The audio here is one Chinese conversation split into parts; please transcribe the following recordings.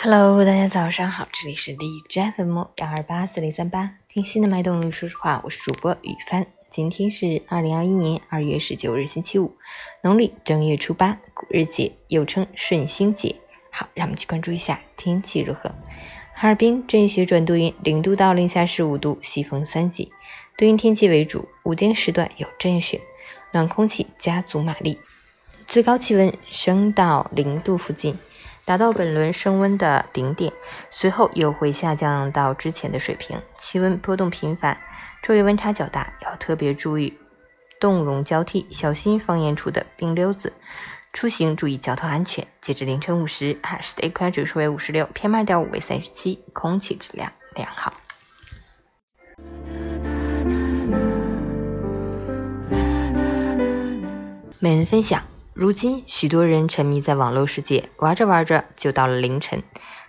Hello，大家早上好，这里是荔枝 FM 幺二八四零三八，听心的脉动，说实话，我是主播雨帆。今天是二零二一年二月十九日，星期五，农历正月初八，古日节，又称顺心节。好，让我们去关注一下天气如何。哈尔滨阵雪转多云，零度到零下十五度，西风三级，多云天气为主，午间时段有阵雪，暖空气加足马力，最高气温升到零度附近。达到本轮升温的顶点，随后又会下降到之前的水平，气温波动频繁，昼夜温差较大，要特别注意冻融交替，小心放眼处的冰溜子。出行注意交通安全。截至凌晨五时，哈市的 AQI 指数为五十六，PM 二点五为三十七，空气质量良好。每人分享。如今，许多人沉迷在网络世界，玩着玩着就到了凌晨。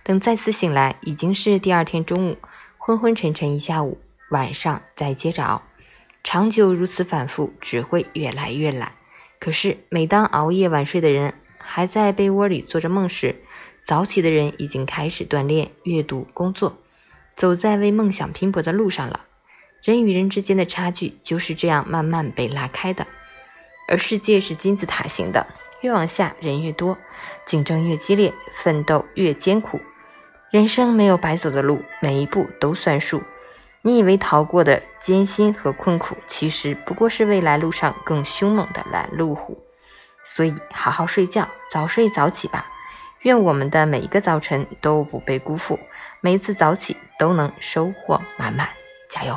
等再次醒来，已经是第二天中午，昏昏沉沉一下午，晚上再接着熬。长久如此反复，只会越来越懒。可是，每当熬夜晚睡的人还在被窝里做着梦时，早起的人已经开始锻炼、阅读、工作，走在为梦想拼搏的路上了。人与人之间的差距就是这样慢慢被拉开的。而世界是金字塔型的，越往下人越多，竞争越激烈，奋斗越艰苦。人生没有白走的路，每一步都算数。你以为逃过的艰辛和困苦，其实不过是未来路上更凶猛的拦路虎。所以，好好睡觉，早睡早起吧。愿我们的每一个早晨都不被辜负，每一次早起都能收获满满。加油！